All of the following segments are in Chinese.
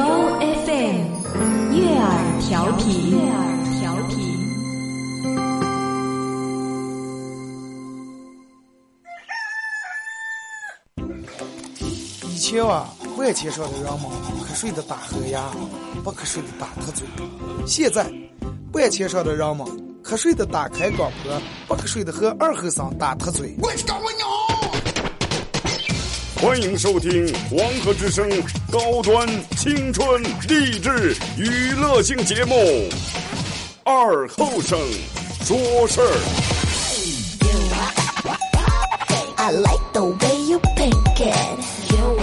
由 FM 悦耳调频，悦耳调频。以前啊，万千上的人们瞌睡的打呵呀，不瞌睡的打瞌嘴。现在，万千上的人们瞌睡的打开广播，不瞌睡的和二后生打特嘴。欢迎收听黄河之声高端青春励志娱乐性节目《二后生说事儿》。I like the way you pink it. You.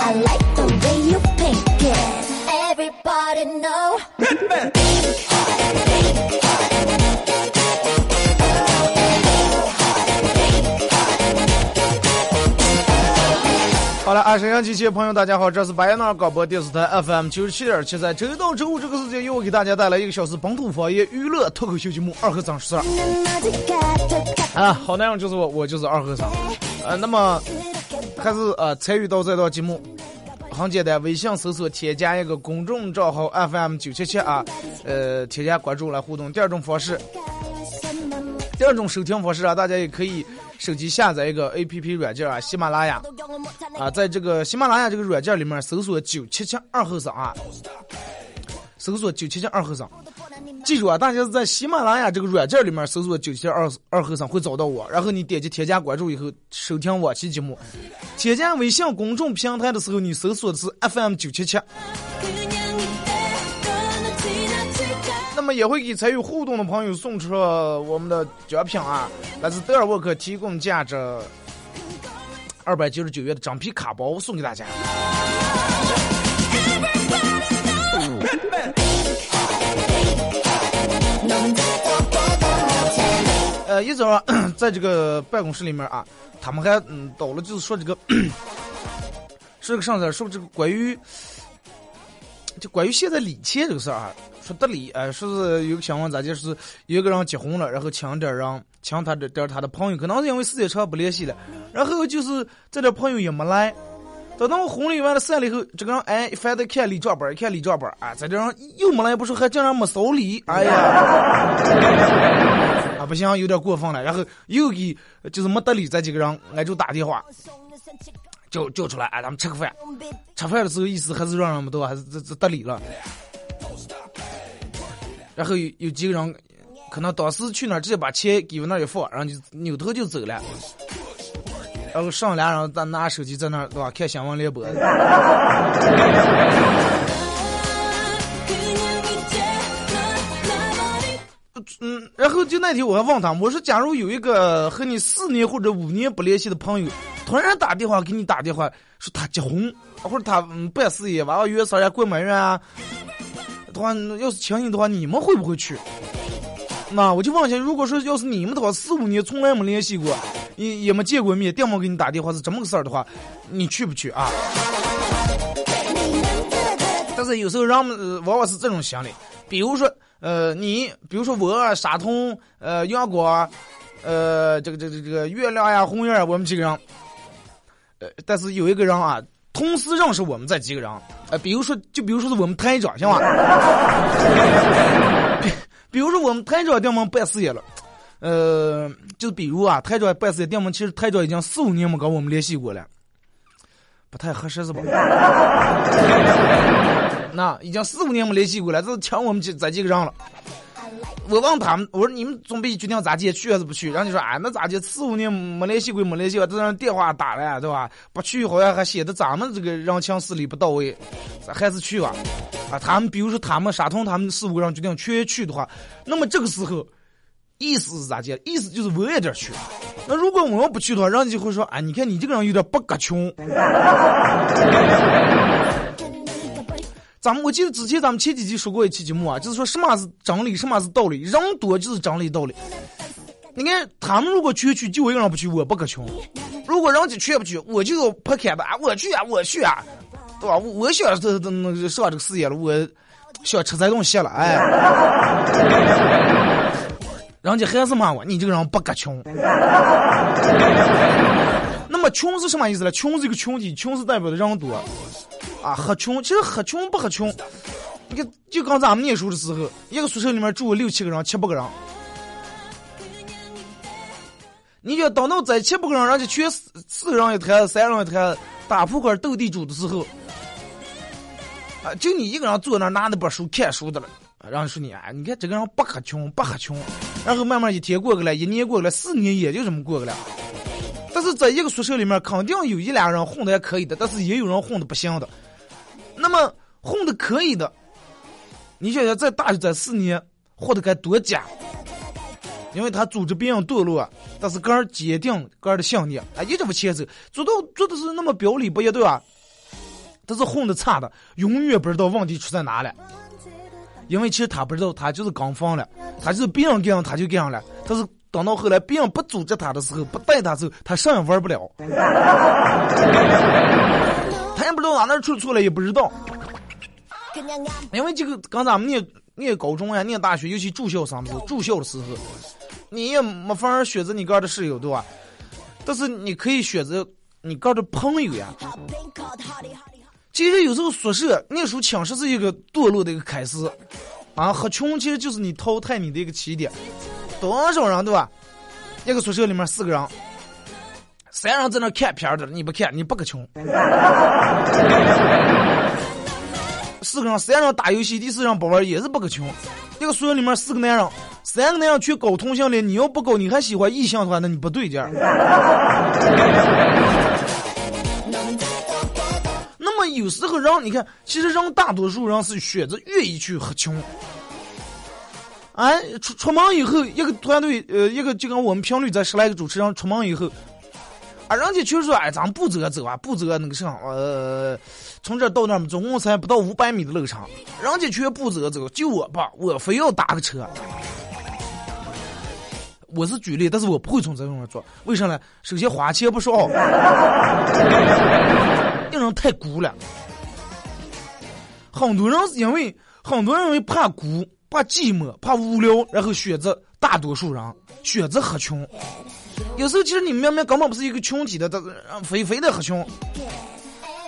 I like the way you pink it. Everybody know. 好了，沈阳机器朋友，大家好，这是白彦淖尔广播电视台 FM 九十七点七，在周一到周五这个时间，由我给大家带来一个小时本土方言娱乐脱口秀节目《二和尚说》啊，好内容就是我，我就是二和尚。呃，那么还是呃参与到这档节目，很简单，微信搜索添加一个公众账号 FM 九七七啊，呃，添加关注来互动。第二种方式，第二种收听方式啊，大家也可以手机下载一个 APP 软件啊，喜马拉雅啊，在这个喜马拉雅这个软件里面搜索九七七二后生啊，搜索九七七二后生。记住啊，大家是在喜马拉雅这个软件里面搜索九七二二后生会找到我，然后你点击添加关注以后收听往期节目。添加微信公众平台的时候，你搜索的是 FM 九七七。那么也会给参与互动的朋友送出我们的奖品啊，来自德尔沃克提供价值二百九十九元的整皮卡包送给大家。呃，一早上，在这个办公室里面啊，他们还嗯到了，就是说这个 说这个上次说这个关于就关于现在礼钱这个事儿啊，说得礼，哎、说是有个新闻咋就是有一个人结婚了，然后请点儿人，请他的点儿他的朋友，可能是因为时间长不联系了，然后就是这点朋友也没来。等到婚礼完了散了以后，这个人哎，一翻再看礼账本看礼账本儿，啊，在这人又没来，不说还竟然没收礼，哎呀，啊不行，有点过分了。然后又给就是没得礼这几个人，俺就打电话叫叫出来，哎，咱们吃个饭。吃饭的时候意思还是让人们都还是这这得理了。然后有有几个人可能当时去那儿直接把钱给我那儿一放，然后就扭头就走了。然后上俩人在拿手机在那儿对吧？看新闻联播。嗯，然后就那天我还问他，我说假如有一个和你四年或者五年不联系的朋友，突然打电话给你打电话，说他结婚或者他嗯办事业，娃娃约啥呀过门月啊，的话要是请你的话，你们会不会去？那我就问一下，如果说要是你们的话，四五年从来没联系过，也也没见过面，电话给你打电话是这么个事儿的话，你去不去啊？但是有时候人们、往往是这种心理，比如说呃你，比如说我沙通呃阳光，呃这个这个这个月亮呀红月啊，我们几个人，呃但是有一个人啊，同时认识我们这几个人，呃比如说就比如说是我们台长，行吧？比如说我们台长店门办事业了，呃，就比如啊，台长办事业店门，其实台长已经四五年没跟我们联系过了，不太合适是吧？那已经四五年没联系过了，这是抢我们这这几个人了。我问他们，我说你们准备决定咋接去还是不去？然后你说啊，那咋接？四五年没联系过，没联系过，这让电话打了，对吧？不去好像还显得咱们这个人情势力不到位，还是去吧。啊，他们比如说他们傻通他们四五个人决定全去的话，那么这个时候意思是咋接？意思就是我也得去。那如果我们不去的话，人家就会说，哎，你看你这个人有点不格穷。咱们我记得之前咱们前几集说过一期节目啊，就是说什么是真理，什么是道理，人多就是真理道理。你看他们如果全去，就我一个人不去，我不可穷；如果人家全不去，我就要破开吧，我去啊，我去啊，对吧？我想这这那上这个事业了，我想吃这东西了，哎，人家还是骂我，你这个人不够穷。那么穷是什么意思呢？穷是一个群体，穷是代表的人多啊，很穷。其实很穷不很穷，你看就刚咱们念书的时候，一个宿舍里面住六七个人，七八个人。你就等到在七八个人，人家全四四人一台，三人一台打扑克斗地主的时候，啊，就你一个人坐那拿那本书看书的了。然后说你啊，你看这个人不很穷，不很穷。然后慢慢一天过去了，一年过去了，四年也就这么过去了。但是在一个宿舍里面，肯定有一俩人混的还可以的，但是也有人混的不行的。那么混的可以的，你想想在大学这四年活得该多假？因为他组织别人堕落，但是个人坚定个人的信念，啊，一直往前走，做到做的是那么表里不一，对吧？但是混的差的，永远不知道问题出在哪了。因为其实他不知道，他就是刚放了，他就是别人这样他就这样了。但是等到后来别人不组织他的时候，不带他走，他啥也玩不了。他也不知道哪哪出错了，也不知道。因为这个刚咱们念念高中呀，念大学，尤其住校生住校的时候，你也没法选择你个的室友，对吧？但是你可以选择你个的朋友呀。其实有时候宿舍念书寝室是一个堕落的一个开始，啊，和穷其实就是你淘汰你的一个起点。多少人对吧？一个宿舍里面四个人，三人在那看片的，你不看你不可穷。四个人，三人打游戏，第四人不玩也是不可穷。一个宿舍里面四个男人，三个男人去搞同性恋，你要不搞你还喜欢异性的话，那你不对劲儿。那么有时候让你看，其实让大多数人是选择愿意去喝穷。哎，出出门以后，一个团队，呃，一个就跟我们频率在十来个主持人出门以后，人家就说，哎，咱不走走啊，不走那个啥，呃，从这到那总共才不到五百米的路程，人家却不走走，就我吧，我非要打个车。我是举例，但是我不会从这种上做，为啥呢？首先花钱不少。令人太孤了，很多人是因为很多人因为怕孤、怕寂寞、怕无聊，然后选择大多数人选择喝穷。有时候其实你明明根本不是一个群体的，但是非非得喝穷。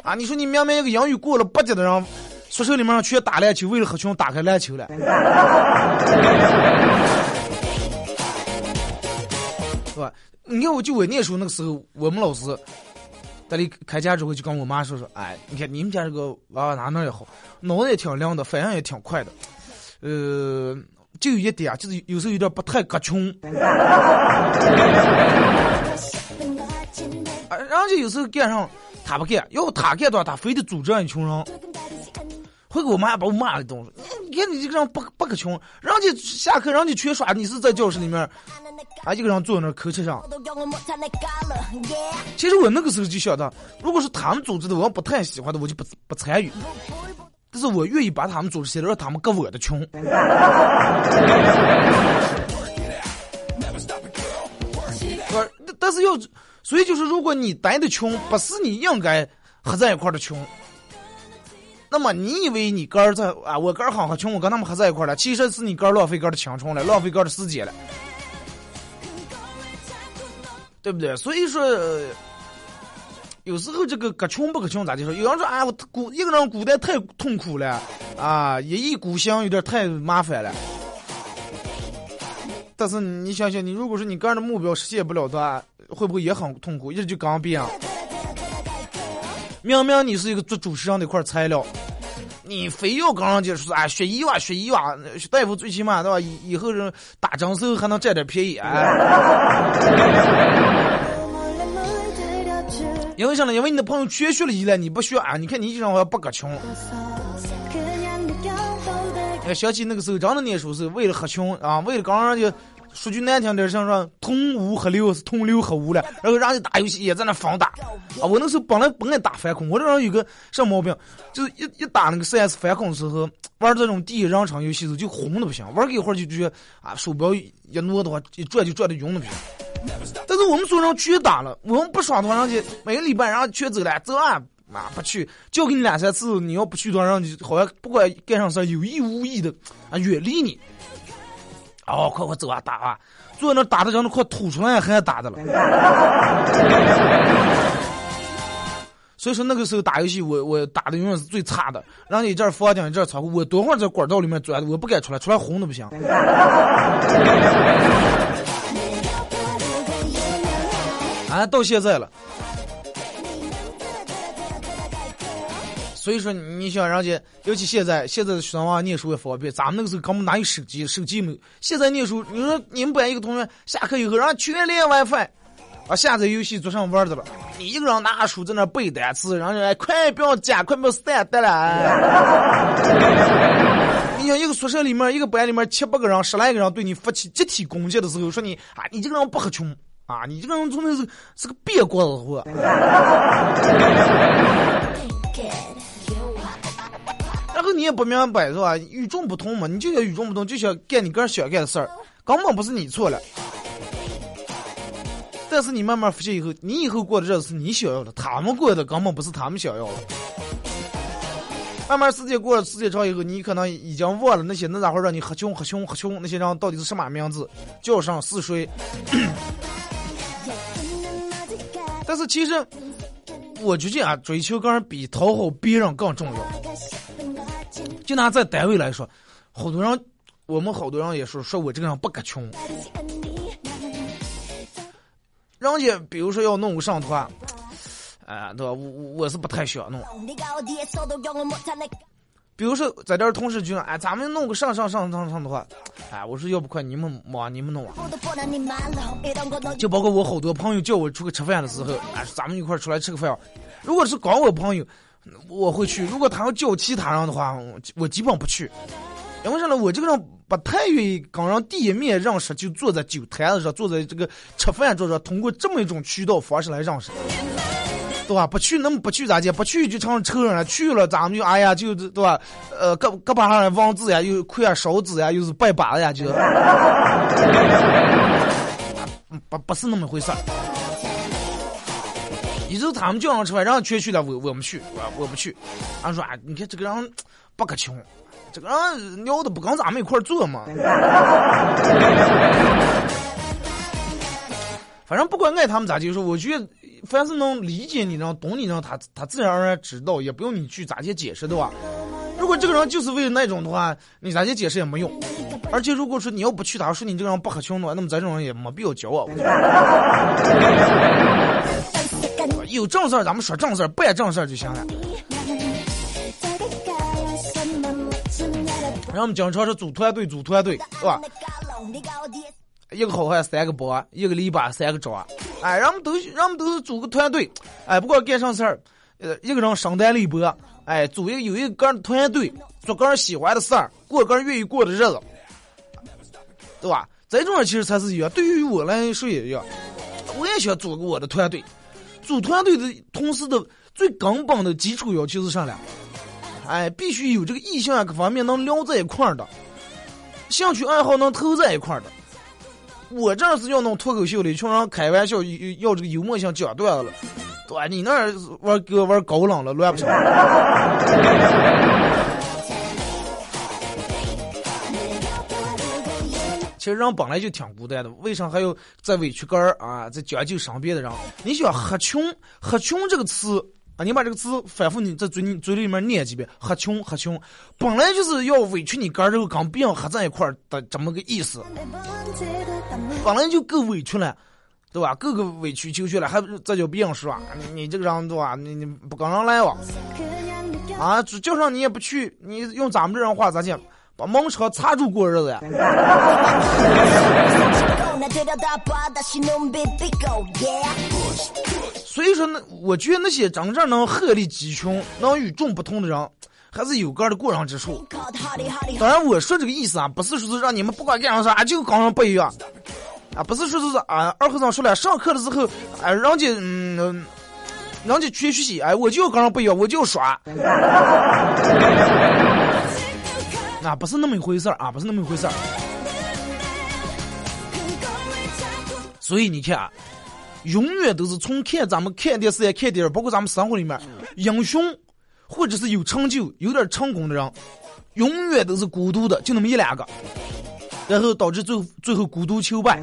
啊，你说你明明一个英语过了八级的人，宿舍里面全打篮球，为了喝穷打开篮球了，是吧？你看，我就我念书那个时候，我们老师。在里开家之后，就跟我妈说说，哎，你看你们家这个娃娃哪哪也好，脑子也挺亮的，反应也挺快的，呃，就有一点，就是有时候有点不太格穷。啊，人家有时候干上他不干，要他干的话，他非得组织一群人。会给我妈把我骂一顿，你看你这个人不不可穷，人家下课人家全耍，你是在教室里面，啊一个人坐在那口吃上。其实我那个时候就晓得，如果是他们组织的，我不太喜欢的，我就不不参与。但是我愿意把他们组织起来，让他们割我的穷。不，但是要，所以就是如果你待的穷，不是你应该合在一块的穷。那么你以为你哥在啊？我哥儿好穷，我跟他们合在一块了。其实是你哥浪费哥的青春了，浪费哥的时间了，对不对？所以说，有时候这个可穷不可穷咋就说？有人说啊，我孤一个人孤单太痛苦了啊，一意孤行有点太麻烦了。但是你想想，你如果说你个人的目标实现不了的话，会不会也很痛苦？一直就刚变。明明你是一个做主持人的一块材料。你非要跟人家说啊，学医哇，学医哇，大夫最起码对吧？以以后人打针时候还能占点便宜啊。因为啥呢？因为你的朋友全学了依赖，你不学啊？你看你经常我不搁穷。想起那个时候，真的念书是为了喝穷啊，为了跟人家说句难听点，像说同屋喝六是同流合污了，然后让你打游戏也在那放打啊！我那时候本来不爱打反恐，我这人有个啥毛病，就是一一打那个 CS 反恐的时候，玩这种第一人称游戏时候就红的不行，玩个一会儿就觉得啊鼠标一挪的话一转就转的晕的不行。但是我们所有人全打了，我们不爽的话，人家每个礼拜然后全走了，走啊！啊，不去，叫给你两三次，你要不去的话，让你好像不管干啥事有意无意的啊远离你。哦，快快走啊，打啊！坐那打的人都快吐出来，还打的了。所以说那个时候打游戏，我我打的永远是最差的。让你一阵房间一阵仓库，我多会儿在管道里面钻，我不敢出来，出来红的不行。啊，到现在了。所以说，你想人家，尤其现在，现在的学生娃念书也方便。咱们那个时候根本哪有手机，手机没有。现在念书，你说你们班一个同学下课以后，然后全连 WiFi，啊，下载游戏桌上玩的了。你一个人拿书在那背单词，然后哎，快不要加，快不要删得了。你想一个宿舍里面，一个班里面七八个人，十来个人对你发起集体攻击的时候，说你啊，你这个人不合群啊，你这个人真的是是个别国子货。你也不明白是吧？与众不同嘛，你就要与众不同，就想干你个人想干的事儿，根本不是你错了。但是你慢慢发现以后，你以后过的日子是你想要的，他们过的根本不是他们想要的。慢慢时间过了，时间长以后，你可能已经忘了那些那家伙让你喝穷喝穷喝穷那些人到底是什么名字，叫上是谁。但是其实，我觉得啊，追求个人比讨好别人更重要。就拿在单位来说，好多人，我们好多人也说说我这个人不可穷。人家比如说要弄个上团，哎，对吧？我我是不太想弄。比如说在这儿同事就说，哎，咱们弄个上上上上上的话，哎，我说要不快你们忙你们弄啊。就包括我好多朋友叫我出去吃饭的时候，哎，咱们一块儿出来吃个饭。如果是搞我朋友。我会去，如果他要叫其他人的话，我基本不去。因为啥呢？我这个人不太愿意跟人第一面认识，就坐在酒台子上，坐在这个吃饭桌上，通过这么一种渠道方式来认识，对吧？不去那么不去咋介？不去就成仇人了。去了咱们就哎呀，就对吧？呃，胳胳膊上的王字呀，又块啊勺子呀，又是拜把子呀，就，不不是那么回事。你就他们叫上吃饭，让全去了，我我们去，我我不去。俺说，你看这个人不可穷，这个人聊的不跟咱们一块做嘛。反正不管爱他们咋接受，我觉得凡是能理解你、能懂你、让他他自然而然知道，也不用你去咋去解释的话。如果这个人就是为了那种的话，你咋去解释也没用。而且如果说你要不去，他说你这个人不可穷的话，那么咱这种人也没必要交往。有正事儿，咱们说正事儿，办正事儿就行了。然后我们经常是组团队，组团队，是吧？一个好汉三个帮，一个篱笆三个桩。哎，人们都，人们都是组个团队。哎，不管干啥事儿，呃，一个人身单力薄。哎，组一个有一个人团队，做个人喜欢的事儿，过个人愿意过的日子，对吧？这种人其实才是一样。对于我来说也一样，我也想组个我的团队。组团队的同时的最根本的基础要求是啥呢？哎，必须有这个异性啊，各方面能聊在一块儿的，兴趣爱好能投在一块儿的。我这是要弄脱口秀的，穷人开玩笑要这个幽默性讲段子了，对你那玩哥玩高冷了，乱不成。其实人本来就挺孤单的，为啥还要在委屈个儿啊，在讲究身边的人？你想“喝穷”“喝穷”这个词啊，你把这个词反复你在嘴里嘴里面念几遍，“喝穷”“喝穷”，本来就是要委屈你个儿，然后跟别人合在一块儿的这么个意思，本来就够委屈了，对吧？各个委曲求全了，还再叫别人说你你这个人对吧？你你不跟人来往啊？叫上你也不去，你用咱们这人话咋讲？把门车擦住过日子呀！所以说，呢我觉得那些真正能鹤立鸡群、能与众不同的人，还是有个的过人之处。当然，我说这个意思啊，不是说是让你们不管干啥啥就跟人不一样，啊，不是说是啊，二和尚说了，上课的时候，啊，人家嗯，嗯人家缺学习，哎，我就要跟人不一样，我就耍。啊，不是那么一回事儿啊，不是那么一回事儿。所以你看啊，永远都是从看咱们看电视也看电影，包括咱们生活里面，英雄或者是有成就、有点成功的人，永远都是孤独的，就那么一两个，然后导致最后最后孤独求败，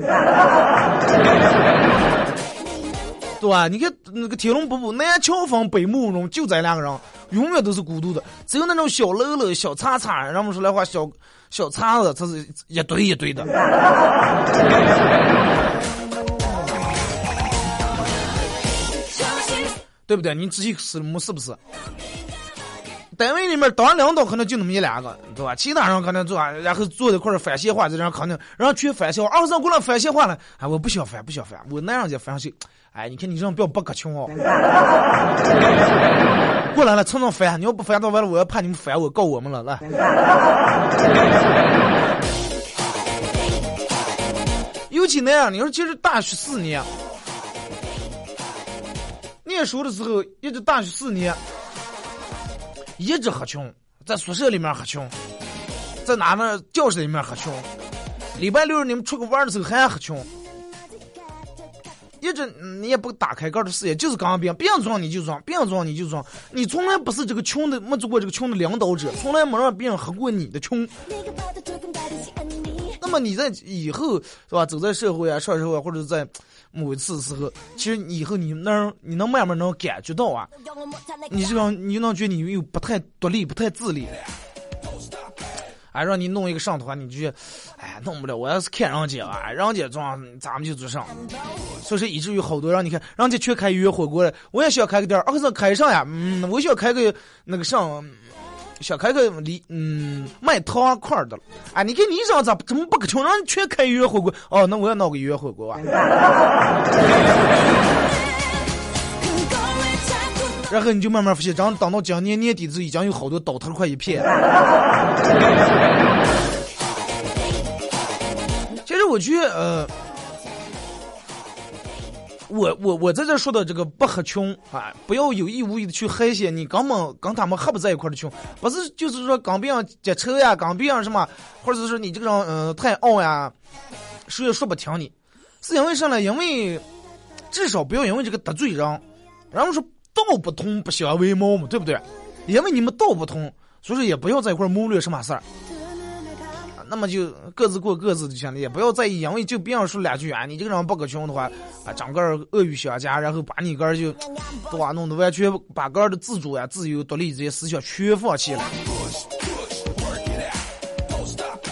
对吧？你看那个《天龙八部》，南乔峰、北慕容，就咱两个人，永远都是孤独的，只有那种小喽喽、小叉叉，让我们说来话，小小叉子，他是一堆一堆的。对不对？你仔细思摸是不是？单位里面当领导可能就那么一两个，对吧？其他人可能做，然后坐一块儿翻闲话，这人可能让全翻闲话，二上过来反闲话了，哎，我不想翻，不想翻，我那样就反上去。哎，你看你这样不要不可穷哦。过来了，蹭蹭翻，你要不翻到完了，我要怕你们翻我，告我们了，来。尤其那样，你说其实大学四年。念书的时候，一直大学四年，一直喝穷，在宿舍里面喝穷，在哪呢？教室里面喝穷，礼拜六你们出去玩的时候还喝穷，一直你也不打开盖的视野，就是刚别别人装你就装，别人装你就装，你从来不是这个穷的，没做过这个穷的领导者，从来没让别人喝过你的穷。那么你在以后是吧？走在社会啊，上社会、啊、或者在。某一次时候，其实以后你能你能慢慢能感觉到啊，你这样你能觉得你又不太独立，不太自立了。哎，让你弄一个上团，你就，哎，弄不了。我要是看人家啊，人家装，咱们就做上。所以说，以至于好多让，你看，人家全开约火锅了，我也想开个店儿，儿子开上呀，嗯，我想开个那个上。想开个梨嗯卖糖块的了，哎，你看你这样咋怎么不给穷？人全开约火锅哦，那我也闹个约火锅啊。然后你就慢慢发现，等等到今年年底时，已经有好多倒头快一片。其实我觉得，呃。我我我在这说的这个不合群啊，不要有意无意的去害些你根本跟他们合不在一块的群，不是就是说跟别人结仇呀，跟别人什么，或者是说你这个人嗯、太傲呀，谁也说不听你，是因为啥呢？因为至少不要因为这个得罪人，然后说道不同不相为谋嘛，对不对？因为你们道不同，所以说也不要在一块谋略什么事儿。那么就各自过各自的行了，也不要在意，因为就别人说两句啊，你这个人不可穷的话，啊，整个恶语相加，然后把你个儿就，对吧？弄得完全把个儿的自主呀、自由、独立这些思想全放弃了。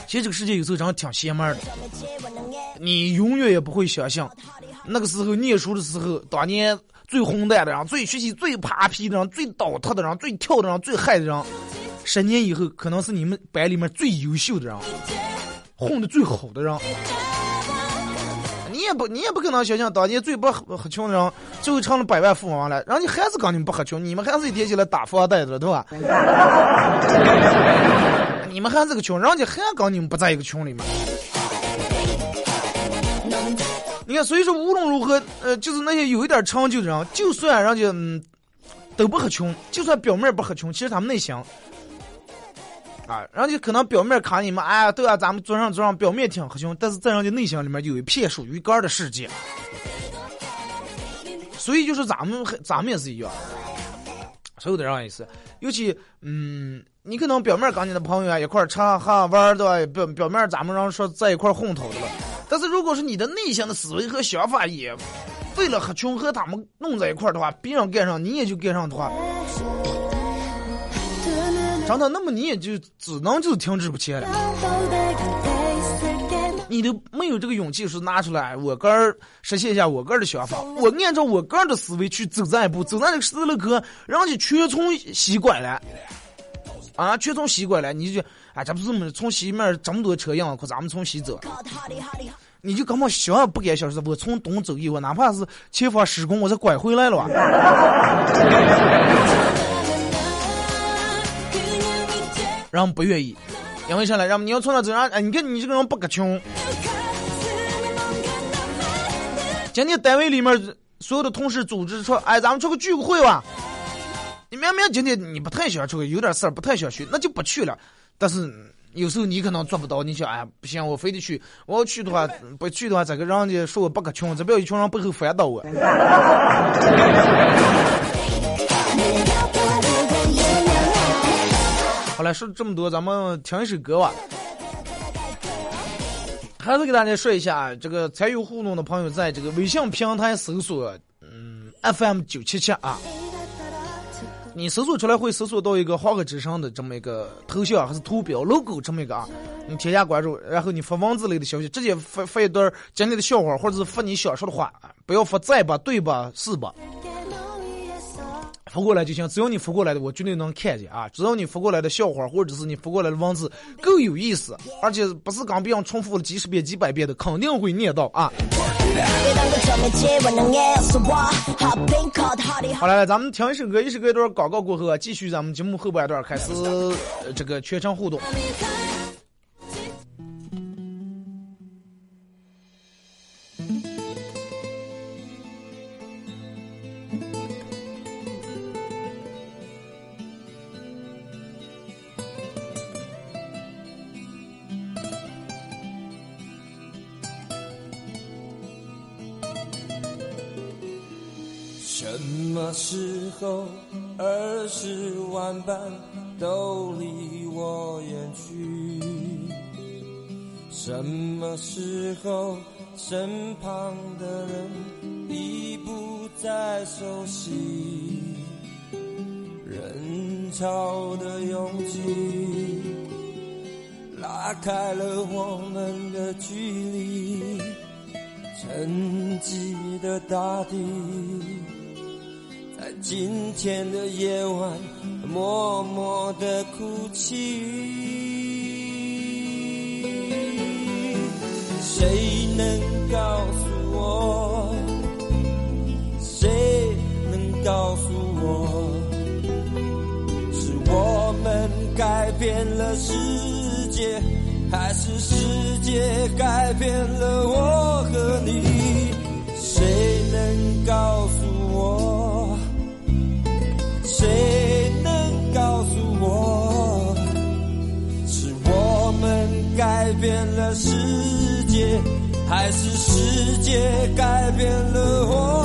其实这个世界有时候真的挺邪门的，你永远也不会想象，那个时候念书的时候，当年最混蛋的人、最学习最扒皮的人、最倒腾的人、最跳的人、最害的人。十年以后，可能是你们班里面最优秀的人，混的最好的人。你也不，你也不可能想象，当年最不合穷的人，最后成了百万富翁了。人家还是跟你们不合穷，你们还是一天起来打富二代的，对吧？你们还是个穷，人家还跟你们不在一个群里面。你看，所以说无论如何，呃，就是那些有一点成就的人，就算人家嗯都不合穷，就算表面不合穷，其实他们内心。啊，人家可能表面看你们，哎呀，对啊，咱们桌上桌上表面挺和穷，但是在人家内心里面有一片属于个的世界。所以就是咱们咱们也是一样，所有的人也是，尤其嗯，你可能表面跟你的朋友啊一块吃喝玩对吧？表表面咱们让说在一块混头的了，但是如果是你的内心的思维和想法也为了和穷和他们弄在一块的话，别人干上你也就干上的话。真的，那么你也就只能就停滞不前了。你都没有这个勇气说拿出来，我个儿实现一下我个儿的想法，我按照我个儿的思维去走这一步，走在这个十字路口，人家全从西拐来，啊，全从西拐来，你就啊，这不是么从西面这么多车样，可咱们从西走，你就根本想也不敢想，是我从东走一，我哪怕是前方施工，我再拐回来了。人不愿意，因为啥呢？人你要从那走上，哎，你看你这个人不个穷。今天单位里面所有的同事组织说，哎，咱们出个聚会吧。你明明今天你不太想出去，有点事儿不太想去，那就不去了。但是有时候你可能做不到，你想，哎，不行，我非得去。我要去的话，不去的话，这个人家说我不个穷，这不要一群人背后反倒我。好了，说了这么多，咱们听一首歌吧。还是给大家说一下，这个参与互动的朋友，在这个微信平台搜索“嗯 FM 九七七”啊，你搜索出来会搜索到一个“华哥之声”的这么一个头像还是图标 logo 这么一个啊，你添加关注，然后你发文字类的消息，直接发发一段讲你的笑话，或者是发你想说的话，不要发在吧、对吧、是吧。发过来就行，只要你发过来的，我绝对能看见啊！只要你发过来的笑话，或者是你发过来的文字够有意思，而且不是刚别人重复了几十遍、几百遍的，肯定会念到啊！好了，咱们听一首歌，一首歌一段广告过后啊，继续咱们节目后半段开始呃这个全程互动。开了我们的距离，沉寂的大地。在今天的夜晚，默默的哭泣。谁能告诉我？谁能告诉我？是我们改变了世界，还是世界改变了我和你？谁能告诉我？谁能告诉我，是我们改变了世界，还是世界改变了我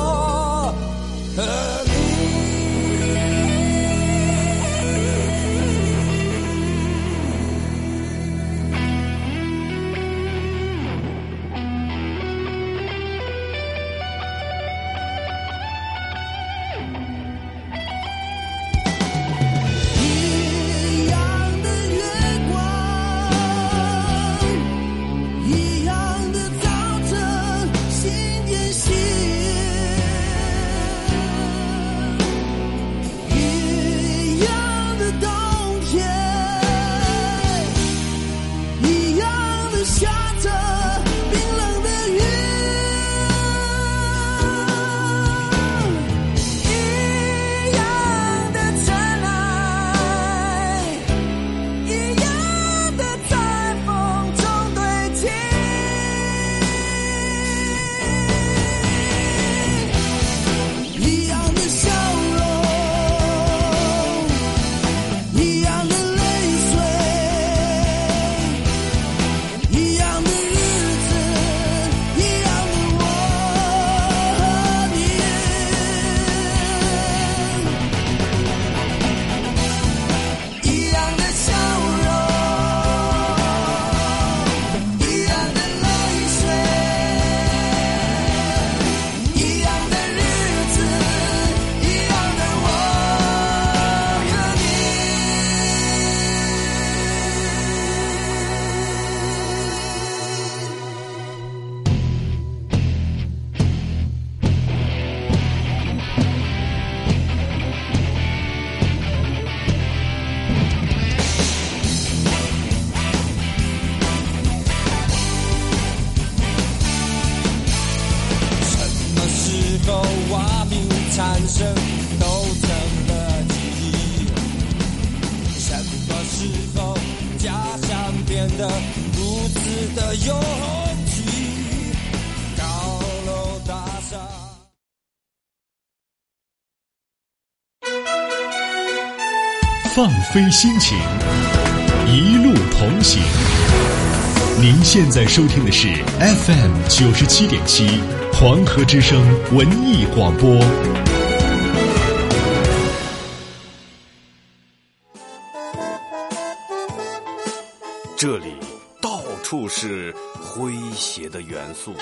非心情，一路同行。您现在收听的是 FM 九十七点七黄河之声文艺广播。这里到处是诙谐的元素，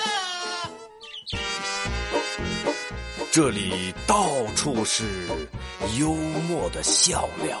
这里到处是幽默的笑料，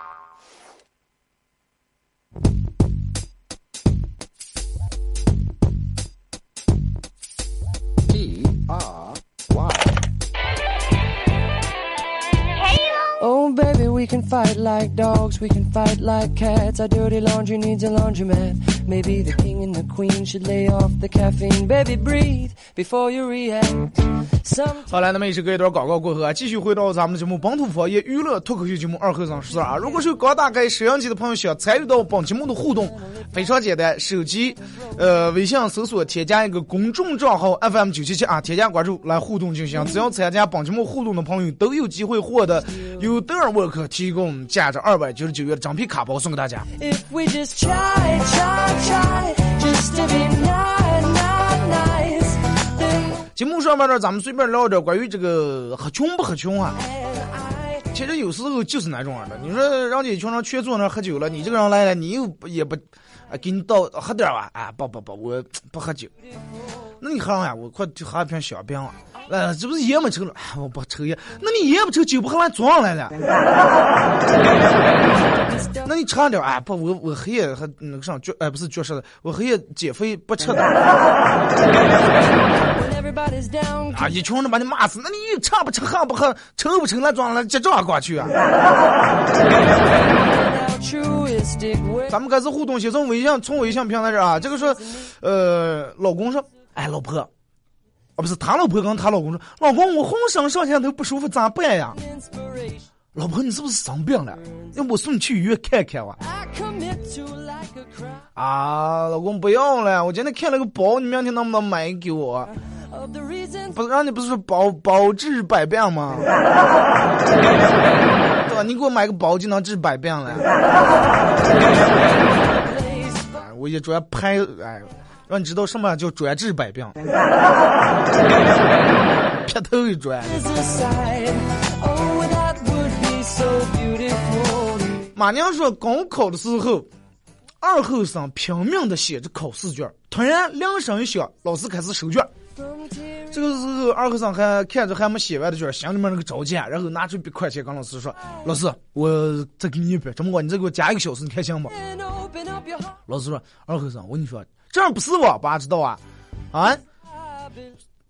Like dogs, we can fight like cats. Our dirty laundry needs a laundromat. Maybe the king and the queen should lay off the caffeine. Baby, breathe before you react. 好来，那么也是隔一段广告过后啊，继续回到咱们的节目《本土方言娱乐脱口秀节目二后生十二》啊。如果是刚打开摄像机的朋友想参与到本节目的互动，非常简单，手机呃微信搜索添加一个公众账号 FM 九七七啊，添加关注来互动就行。只要参加本节目互动的朋友都有机会获得由德尔沃克提供价值二百九十九元的整皮卡包送给大家。if we just try, try, try, just to be nice, 上面呢，咱们随便聊点关于这个喝穷不喝穷啊。其实有时候就是那种样的，你说人家一群人全坐那喝酒了，你这个人来了，你又不也不，啊，给你倒喝点吧，啊，不不不，我不喝酒。那你喝上呀，我快就喝一瓶小冰了。呃，这不是烟没抽了？我不抽烟。那你烟不抽，酒不喝完，装上来了。那你尝点啊，不，我我黑夜还那个啥绝，哎，不是绝食的，我黑夜减肥不吃的。啊，一群人把你骂死，那你吃不吃，喝不喝，抽不抽，那装了，接这过去啊？咱们开始互动，先从微信从微信平台这啊，这个说，呃，老公说，哎，老婆，啊，不是他老婆跟他老公说，老公，我浑身上下都不舒服，咋办呀？老婆，你是不是生病了？要不我送你去医院看看吧？啊，老公不要了，我今天看了个包，你明天能不能买给我？不是让你不是说包包治百病吗？对吧？你给我买个包就能治百病了。哎，我也主要拍，哎，让你知道什么叫专治百病，劈头一砖。is aside. Oh, that would be so beautiful. 马娘说，高考的时候，二后生拼命的写着考试卷，突然铃声一响，老师开始收卷。这个时候，二后生还看着还没写完的卷，心里面那个着急，然后拿出一笔块钱跟老师说：“老师，我再给你一笔，这么个你再给我加一个小时，你看行吗？”老师说：“二后生，我跟你说，这样不是我，爸知道啊？啊，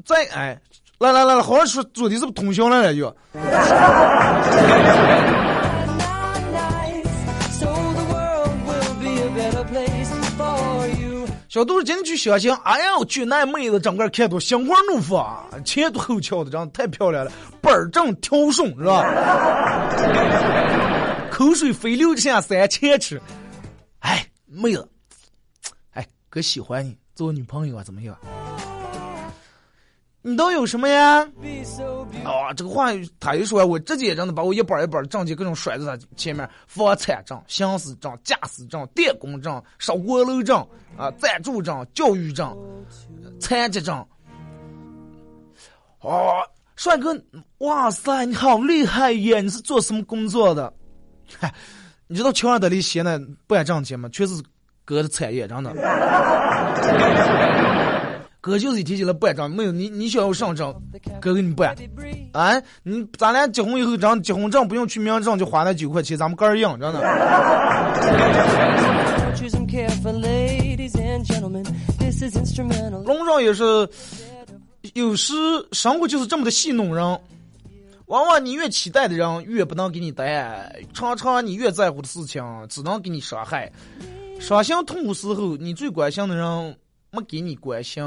再哎，来来来来，好好说，昨天是不是通宵来了就？小杜今天去相亲，哎呀，我去那妹子整个看都心花怒放啊，前凸后翘的，长得太漂亮了，板正挑顺是吧？口水飞流下三千尺。哎，妹子，哎，哥喜欢你，做我女朋友啊，怎么样？你都有什么呀？啊，这个话他一说，我直接真的把我一本一本证件各种甩在他前面，房产证、行驶证、驾驶证、电工证、烧锅炉证啊、暂住证、教育证、残疾证。哦，帅哥，哇塞，你好厉害耶！你是做什么工作的？嗨，你知道乔安德里写的不敢挣钱吗？全是哥的产业，真的。哥就是一提起来不敢挣，没有你，你想要上证，哥给你办。啊，你咱俩结婚以后，咱结婚证不用去民政就花那九块钱，咱们哥儿一样，真的。Choose them careful, ladies and gentlemen. This is instrumental. 龙少也是，有时生活就是这么的戏弄人。往往你越期待的人，越不能给你答案；常常你越在乎的事情，只能给你伤害。伤心痛苦时候，你最关心的人没给你关心，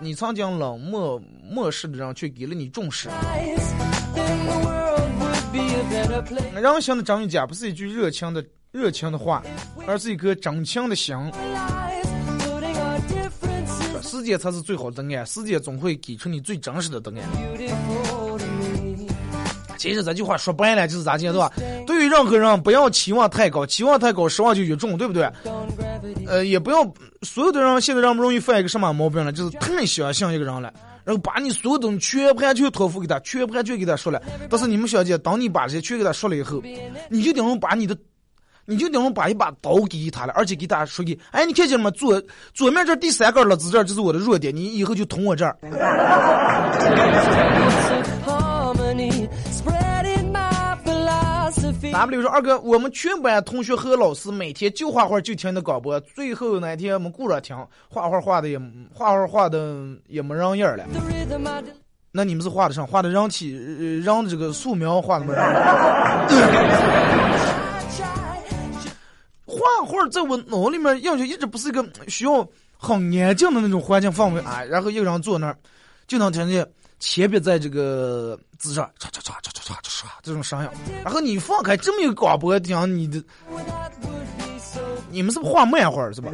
你曾经冷漠漠视的人，却给了你重视。人心的真与假，不是一句热情的热情的话，而是一颗真情的心。时间才是最好的答案，时间总会给出你最真实的答案。其实这句话说白了就是咋讲对吧？对于任何人，不要期望太高，期望太高，失望就越重，对不对？呃，也不要所有的人现在人不容易犯一个什么毛病了，就是太相信一个人了，然后把你所有东西全盘全托付给他，全盘全给他说了。但是你们小姐，当你把这些全给他说了以后，你就等于把你的，你就等于把一把刀给他了，而且给他说给，哎，你看见了吗？左左面这第三个了子这儿就是我的弱点，你以后就捅我这儿。W 说二哥，我们全班同学和老师每天就画画就听的广播，最后那天我们顾着听，画画画的也画画画的也没人样了。那你们是画的上画的人体人的 这个素描画的没？画画在我脑里面印象一直不是一个需要很安静的那种环境氛围啊，然后一个人坐那儿就能听见。铅笔在这个纸上唰唰唰唰唰唰唰这种声音，然后你放开这么一个广播讲你的，你们是不是画漫画是吧？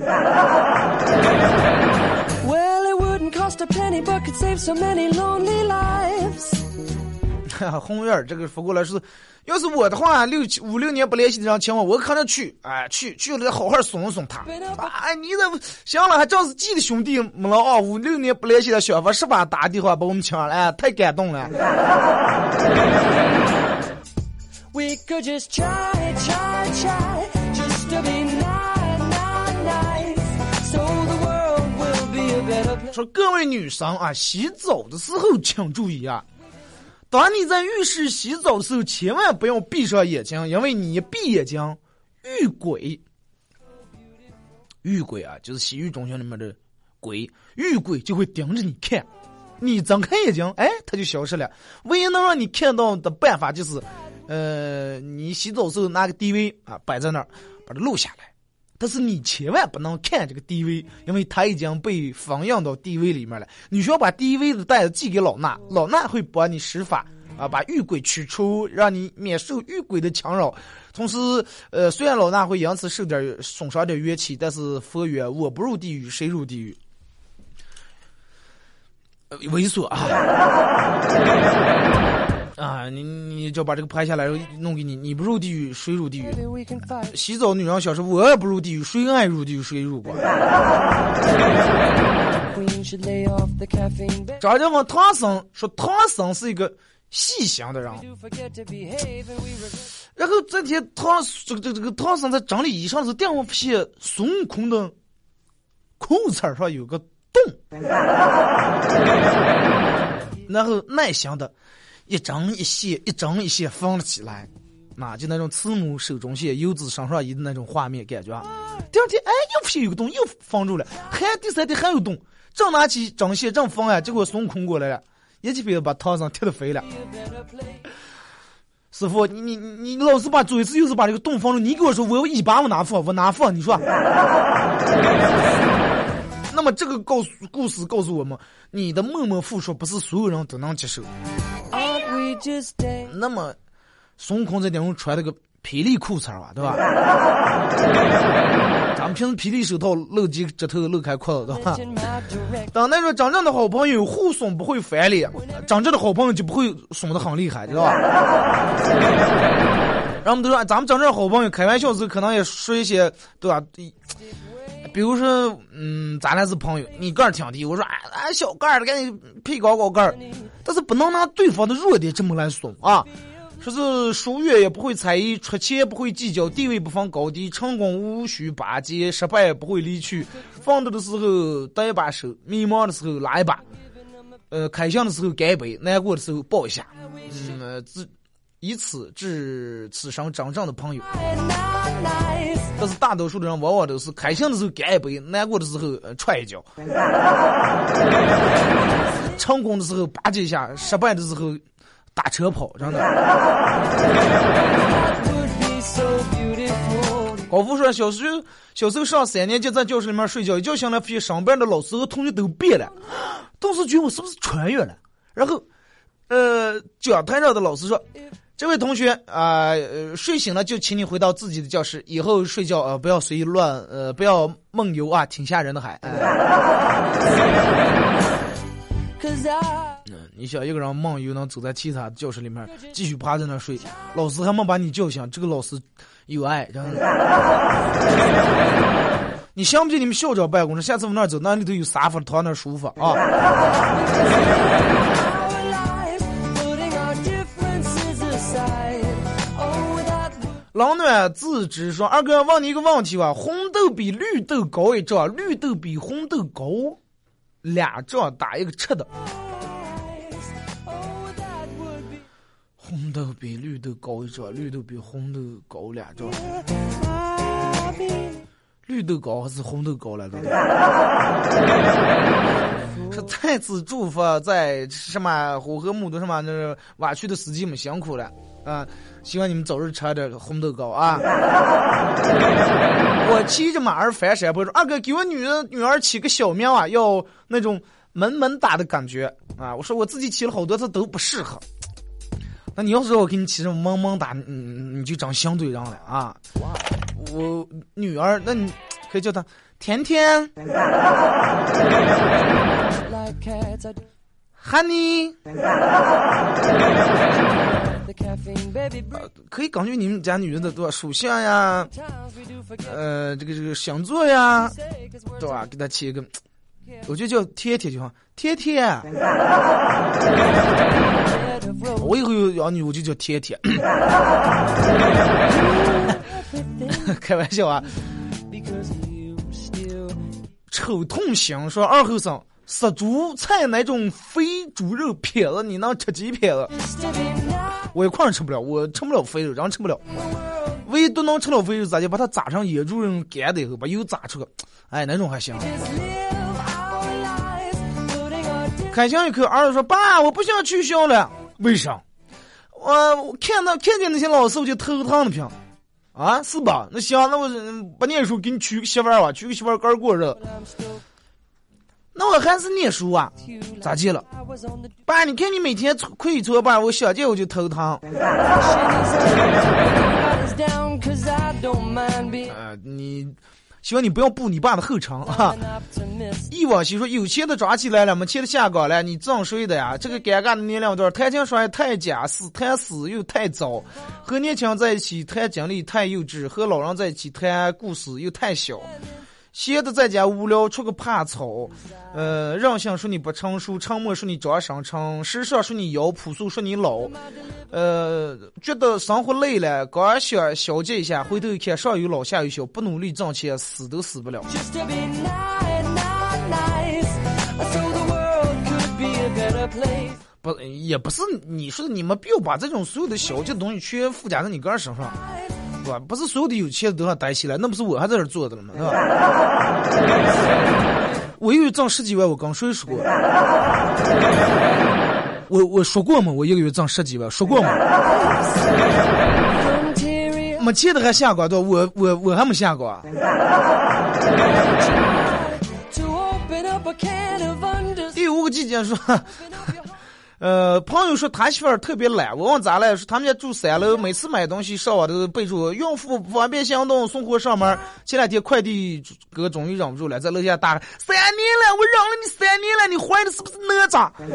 红院这个发过来是。要是我的话，六七五六年不联系的人请我，我可能去，哎，去去了好好松松他。哎，你这行了，还正是记得兄弟没了啊！五六年不联系的小伙，是吧？打电话把我们请了，哎，太感动了。说各位女生啊，洗澡的时候请注意啊。当你在浴室洗澡的时候，千万不要闭上眼睛，因为你一闭眼睛，遇鬼。遇鬼啊，就是洗浴中心里面的鬼，遇鬼就会盯着你看。你睁开眼睛，哎，他就消失了。唯一能让你看到的办法就是，呃，你洗澡时候拿个 DV 啊摆在那儿，把它录下来。但是你千万不能看这个 DV，因为它已经被放映到 DV 里面了。你需要把 DV 的袋子寄给老衲，老衲会帮你施法啊，把遇鬼驱除，让你免受遇鬼的强扰。同时，呃，虽然老衲会因此受点损伤点元气，但是佛曰：我不入地狱，谁入地狱？猥琐啊！啊，你你就把这个拍下来，弄给你。你不入地狱，谁入地狱？洗澡女人小时候，我也不入地狱，谁爱入地狱谁入过。张家峰唐僧说，唐僧是一个细心的人。然后这天唐这个这个这个唐僧在整理衣裳时，电话发现孙悟空的裤衩上有个洞，然后耐心的。一针一线，一针一线缝了起来，那就那种慈母手中线，游子身上衣的那种画面感觉。第二天，哎，又发现有个洞，又缝住了。还第三天还有洞，正拿起针线正缝啊，结果孙悟空过来了，一记飞子把唐僧踢得飞了。师傅，你你你老是把左一次右是把这个洞缝住，你给我说我有一把我哪缝，我哪缝？你说。那么这个告诉故事告诉我们，你的默默付出不是所有人都能接受。那么，孙悟空在顶上穿了个霹雳裤衩吧，对吧？咱们平时霹雳手套露几指头露开裤子，对吧？当那种真正的好朋友互损不会翻脸，真正的好朋友就不会损的很厉害，知道吧？然后我们都说，咱们真正好朋友开玩笑时可能也说一些，对吧？比如说，嗯，咱俩是朋友，你个儿挺低，我说，哎，小个儿的，赶紧配高高个儿，但是不能拿对方的弱点这么来怂啊！说是疏远也不会猜疑，出钱不会计较，地位不分高低，成功无需巴结，失败不会离去，奋斗的时候搭一把手，迷茫的时候拉一把，呃，开心的时候干杯，难过的时候抱一下，嗯，自。以此致此生真正的朋友，但是大多数的人往往都是开心的时候干一杯，难过的时候踹一脚，成功的时候吧唧一下，失败的时候打车跑，真的。高富说，小时候小时候上三年级，在教室里面睡觉，一觉醒来发现上班的老师和同学都变了，当时觉得我是不是穿越了？然后，呃，讲台上的老师说：“这位同学啊、呃，睡醒了就请你回到自己的教室，以后睡觉呃不要随意乱呃不要梦游啊，挺吓人的还。嗯你想一个人梦游能走在其他教室里面继续趴在那睡，老师还没把你叫醒，这个老师有爱，真的。你想不信你们校长办公室，下次往那儿走，那里头有沙发，躺那舒服啊。冷暖自知说，二哥问你一个问题吧，红豆比绿豆高一丈，绿豆比红豆高俩丈，打一个吃的。红豆比绿豆高一丈，绿豆比红豆高俩丈。绿豆高还是红豆高来着？是再次祝福在什么火河木的什么那个挖区的司机们辛苦了啊！希望你们早日吃点红豆糕啊！我骑着马儿翻山坡说：“二哥，给我女儿女儿起个小名啊，要那种萌萌哒的感觉啊！”我说我自己起了好多次都不适合。那你要是让我给你起这种萌萌哒，你你就长相对人了啊！我女儿，那你可以叫她甜甜、like cats. I do Honey，可以根据你们家女人的对吧属相呀.呃，这个这个星座呀对吧？给她起一个，我觉得叫贴贴就好，贴贴。我以后有养女，我就叫贴贴。开玩笑啊丑痛型说二后生杀猪菜那种肥猪肉撇子，你能吃几撇子？我一块儿吃不了，我吃不了肥肉，人吃不了。唯独能吃了肥肉，咋就把它炸成野猪肉干的以后，把油炸出个，哎，那种还行。开箱一口，儿子说：“爸，我不想去校了。为啥？我看到看见那些老师我就头疼的不行，啊，是吧？那行，那我嗯不念书，给你娶个媳妇儿吧，娶个媳妇儿干过日子。那我还是念书啊，咋地了爸，你看你每天亏搓吧，我想见我就头疼。呃，你希望你不要步你爸的后尘啊。忆往昔说，有钱的抓起来了，没钱的下岗了，你挣谁的呀？这个尴尬的年龄段，谈情说爱太假，死谈死又太早，和年轻人在一起谈经历太幼稚，和老人在一起谈故事又太小。闲的在家无聊，出个怕草，呃，任性说你不成熟，沉默说你装深沉，时尚说你妖，朴素说你老，呃，觉得生活累了，刚想消解一下，回头一看上有老下有小，不努力挣钱，死都死不了。不，也不是你说的，你们不要把这种所有的小气的东西全附加在你个人身上，不是所有的有钱人都要带起来，那不是我还在这儿做的了吗？是吧？我一个月挣十几万，我跟谁说过？我我说过吗？我一个月挣十几万，说过吗？没钱的还下岗，对吧？我我我还没下岗。第五个季节说，呃，朋友说他媳妇儿特别懒，我问咋了？说他们家住三楼，每次买东西上网都备注孕妇不方便行动，送货上门。前两天快递哥终于忍不住了，在楼下大喊：“三年了，我忍了你三年了，你怀的是不是哪吒 And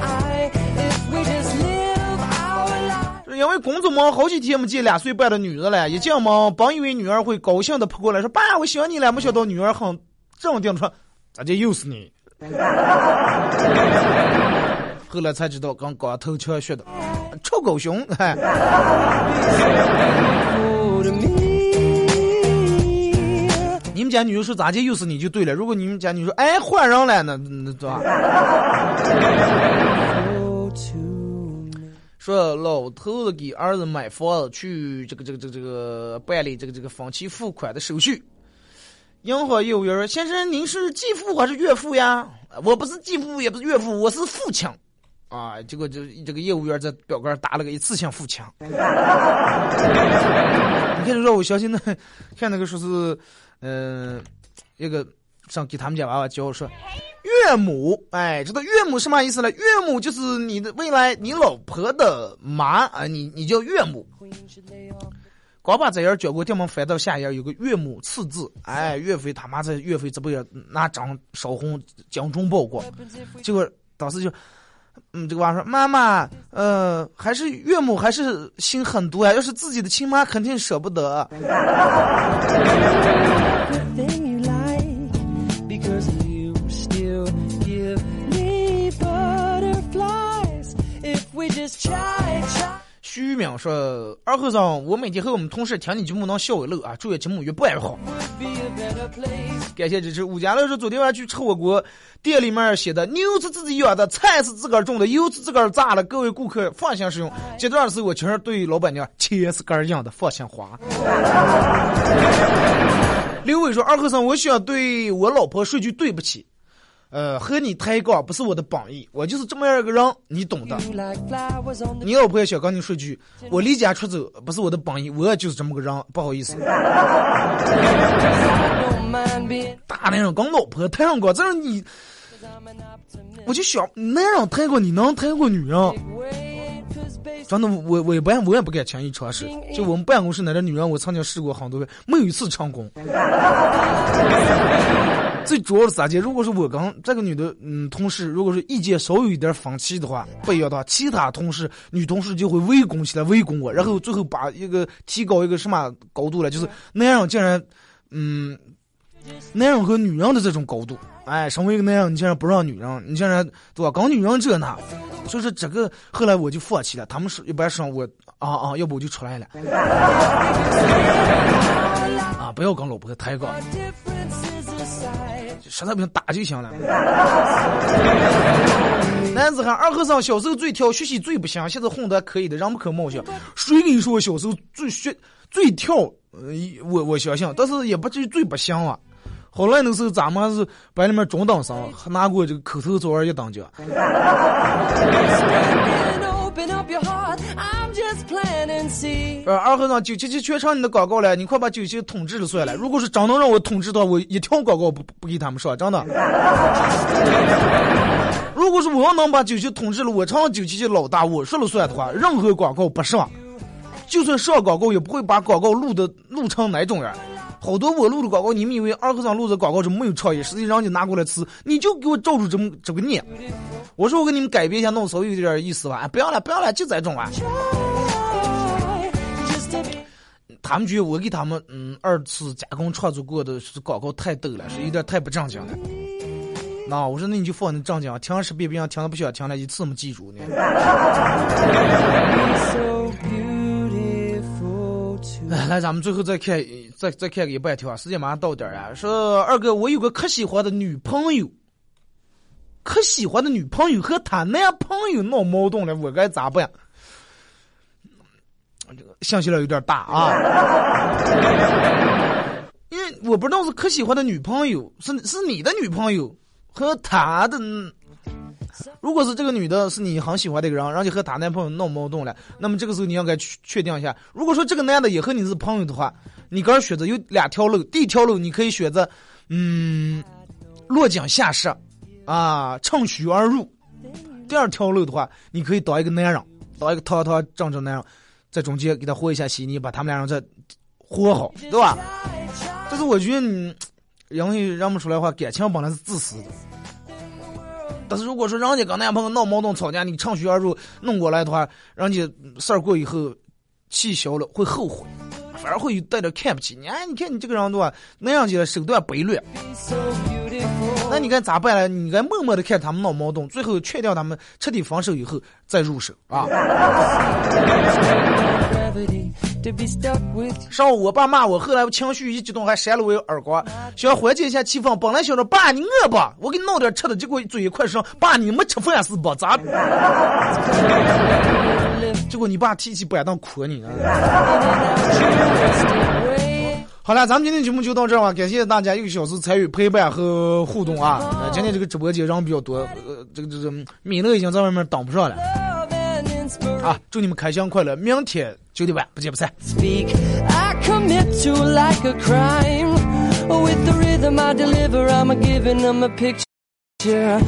I, if we just live our life.？” 因为工作忙，好几天没见两岁半的女儿了，一进门，本以为女儿会高兴的扑过来说：“爸，我想你了。”没想到女儿很镇定的说：“咋就又是你？”后来才知道，刚刚头强学的，臭狗熊，哎。你们家女人说咋接又是你就对了。如果你们家女人说哎换人了，那那对吧？Oh, to me. 说老头子给儿子买房子去这个这个这个这个办理这个这个分期付款的手续。银行业务员：“先生，您是继父还是岳父呀？”我不是继父，也不是岳父，我是父亲。啊，结果就这个业务员在表格上打了个一次性付强。你看，说我相信那看那个说是，嗯，一个上给他们家娃娃教说，岳母，哎，知道岳母什么意思呢？岳母就是你的未来你老婆的妈啊，你你叫岳母。刚把这页交过，电门翻到下一页，有个岳母刺字，哎，岳飞他妈在岳飞这不也拿张烧红江中报过，结果当时就。嗯，这个娃说：“妈妈，呃，还是岳母还是心狠毒呀。要是自己的亲妈，肯定舍不得。”徐淼说：“二和尚，我每天和我们同事听你节目能笑一乐啊，祝愿节目越办越好。”感谢支持。吴家乐说：“昨天晚上去吃火锅，店里面写的牛是自己养的，菜是自个儿种的，油是自个儿榨的，各位顾客放心使用。”这段时候我确实对老板娘钱是个儿养的，放心花。刘伟说：“二和尚，我想对我老婆说句对不起。”呃，和你抬杠不是我的本意，我就是这么样一个人，你懂的。你老婆也想跟你说句，我离家出走不是我的本意，我也就是这么个人，不好意思。大男人跟老婆抬上杠，这是你，我就想，男人抬过你能抬过女人？真的，我我也不我也不敢轻易尝试。就我们办公室那点女人，我曾经试过很多遍，没有一次成功。最主要的是啥？姐，如果是我跟这个女的，嗯，同事，如果是意见稍有一点分歧的话，不一样的话，其他同事女同事就会围攻起来，围攻我，然后最后把一个提高一个什么高度了，就是男人竟然，嗯，男人和女人的这种高度，哎，身为一个男人，你竟然不让女人，你竟然对吧？搞女人这那，所以说这个后来我就放弃了。他们说一般说我啊啊，要不我就出来了，啊，不要跟老婆抬杠。实在不行打就行了。男子汉二和尚小时候最挑，学习最不行，现在混得可以的，人不可貌相。谁跟你说我小时候最学最跳？呃，我我相信，但是也不至于最不行啊。后来那时候咱们是班里面中等生，还拿过这个口头作文一等奖。呃，二和尚九七七全场你的广告了，你快把九七统治了算了。如果是真能让我统治的话，我一条广告不不给他们说，真的。如果是我要能把九七统治了，我成了九七七老大，我说了算的话，任何广告不上，就算上广告也不会把广告录的录成哪种样。好多我录的广告，你们以为二和尚录的广告是没有创意，实际上你拿过来吃，你就给我照住这么这个念。我说我给你们改编一下，弄稍微有点意思吧。不要了，不要了，就这种啊。他们觉得我给他们嗯二次加工创作过的是广告太逗了，是有点太不正经了。那我说那你就放那正经，听十遍别人听的不想听了，一次没记住呢。来，咱们最后再看，再再看个一半条，时间马上到点儿啊。说二哥，我有个可喜欢的女朋友，可喜欢的女朋友和她男朋友闹矛盾了，我该咋办？这个信息量有点大啊，因为我不知道是可喜欢的女朋友是是你的女朋友和她的。如果是这个女的，是你很喜欢的一个人，然后你和她男朋友闹矛盾了，那么这个时候你要该确确定一下。如果说这个男的也和你是朋友的话，你个人选择有两条路。第一条路你可以选择，嗯，落井下石，啊，趁虚而入。第二条路的话，你可以当一个男人，当一个堂堂正正男人，在中间给他和一下稀泥，把他们俩人再和好，对吧？但是我觉得，你，因为认不出来的话，感情本来是自私的。但是如果说人家跟男朋友闹矛盾吵架，你趁虚而入弄过来的话，人家事儿过以后气消了会后悔，反而会带着看不起你。哎，你看你这个人的话，那样子手段卑劣。那你该咋办呢？你该默默的看他们闹矛盾，最后确定他们彻底分手以后再入手啊。上午我爸骂我，后来我情绪一激动还扇了我一耳光，想缓解一下气氛。本来想着爸你饿不？我给你弄点吃的，结果嘴一快说爸你没吃饭是不？咋？结果你爸提起板凳哭你啊。好了，咱们今天节目就到这儿吧，感谢大家一个小时参与陪伴和互动啊！今天这个直播间人比较多，呃，这个这个米勒已经在外面等不上了。啊祝你们开箱快乐明天九点半不见不散。Speak i